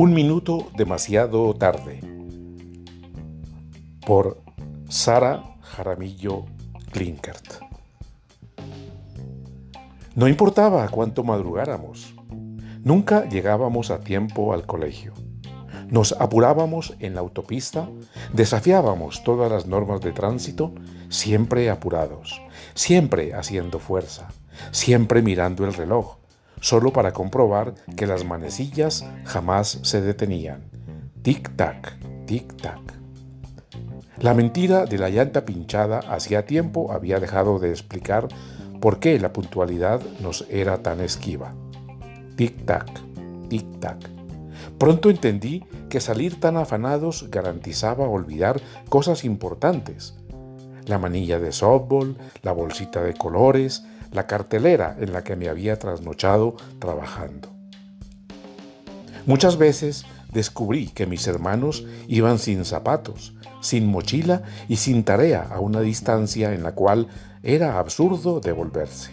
Un minuto demasiado tarde. Por Sara Jaramillo Klinkert. No importaba cuánto madrugáramos. Nunca llegábamos a tiempo al colegio. Nos apurábamos en la autopista, desafiábamos todas las normas de tránsito, siempre apurados, siempre haciendo fuerza, siempre mirando el reloj, solo para comprobar que las manecillas jamás se detenían. Tic-tac, tic-tac. La mentira de la llanta pinchada hacía tiempo había dejado de explicar por qué la puntualidad nos era tan esquiva. Tic-tac, tic-tac. Pronto entendí que salir tan afanados garantizaba olvidar cosas importantes. La manilla de softball, la bolsita de colores, la cartelera en la que me había trasnochado trabajando. Muchas veces descubrí que mis hermanos iban sin zapatos, sin mochila y sin tarea a una distancia en la cual era absurdo devolverse.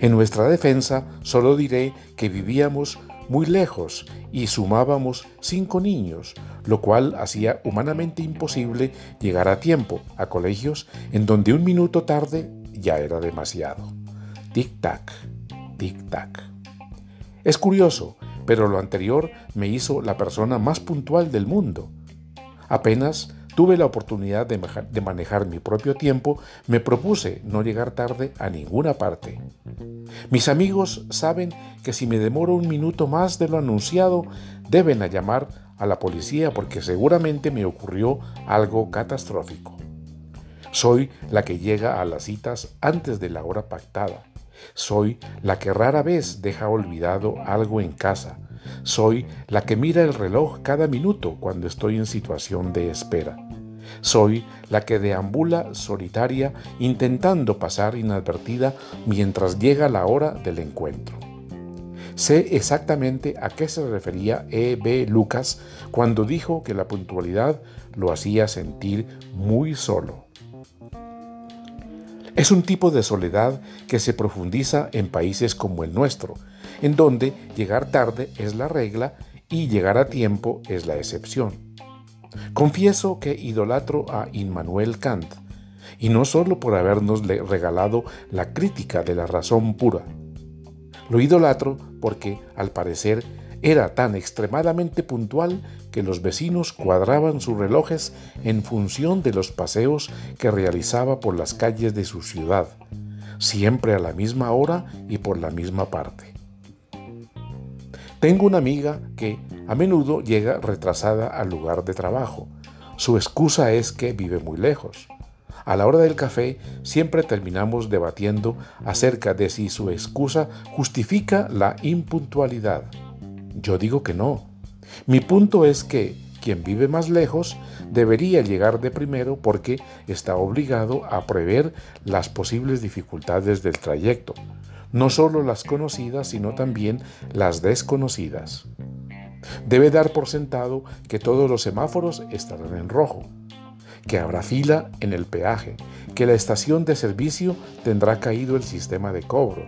En nuestra defensa solo diré que vivíamos muy lejos y sumábamos cinco niños, lo cual hacía humanamente imposible llegar a tiempo a colegios en donde un minuto tarde ya era demasiado. Tic-tac, tic-tac. Es curioso, pero lo anterior me hizo la persona más puntual del mundo. Apenas tuve la oportunidad de, manejar mi propio tiempo, me propuse no llegar tarde a ninguna parte. Mis amigos saben que si me demoro un minuto más de lo anunciado, deben llamar a la policía porque seguramente me ocurrió algo catastrófico. Soy la que llega a las citas antes de la hora pactada. Soy la que rara vez deja olvidado algo en casa. Soy la que mira el reloj cada minuto cuando estoy en situación de espera. Soy la que deambula solitaria intentando pasar inadvertida mientras llega la hora del encuentro. Sé exactamente a qué se refería E. B. Lucas cuando dijo que la puntualidad lo hacía sentir muy solo. Es un tipo de soledad que se profundiza en países como el nuestro, en donde llegar tarde es la regla y llegar a tiempo es la excepción. Confieso que idolatro a Immanuel Kant, y no solo por habernos regalado la crítica de la razón pura. Lo idolatro porque, al parecer, era tan extremadamente puntual que los vecinos cuadraban sus relojes en función de los paseos que realizaba por las calles de su ciudad, siempre a la misma hora y por la misma parte. Tengo una amiga que a menudo llega retrasada al lugar de trabajo. Su excusa es que vive muy lejos. A la hora del café siempre terminamos debatiendo acerca de si su excusa justifica la impuntualidad. Yo digo que no. Mi punto es que quien vive más lejos debería llegar de primero porque está obligado a prever las posibles dificultades del trayecto, no solo las conocidas, sino también las desconocidas. Debe dar por sentado que todos los semáforos estarán en rojo, que habrá fila en el peaje, que la estación de servicio tendrá caído el sistema de cobro,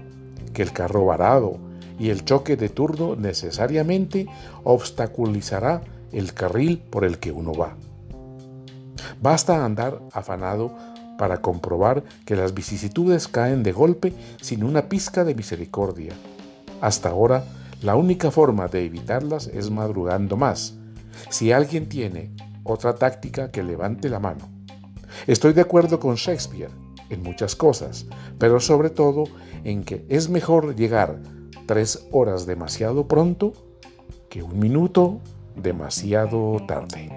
que el carro varado, y el choque de turno necesariamente obstaculizará el carril por el que uno va. Basta andar afanado para comprobar que las vicisitudes caen de golpe sin una pizca de misericordia. Hasta ahora, la única forma de evitarlas es madrugando más. Si alguien tiene otra táctica, que levante la mano. Estoy de acuerdo con Shakespeare en muchas cosas, pero sobre todo en que es mejor llegar tres horas demasiado pronto que un minuto demasiado tarde.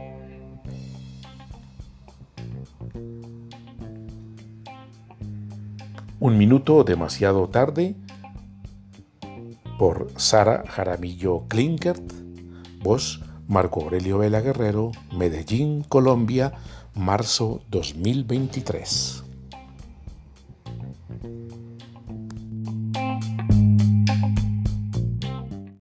Un minuto demasiado tarde por Sara Jaramillo Klinkert, voz Marco Aurelio Vela Guerrero, Medellín, Colombia, marzo 2023.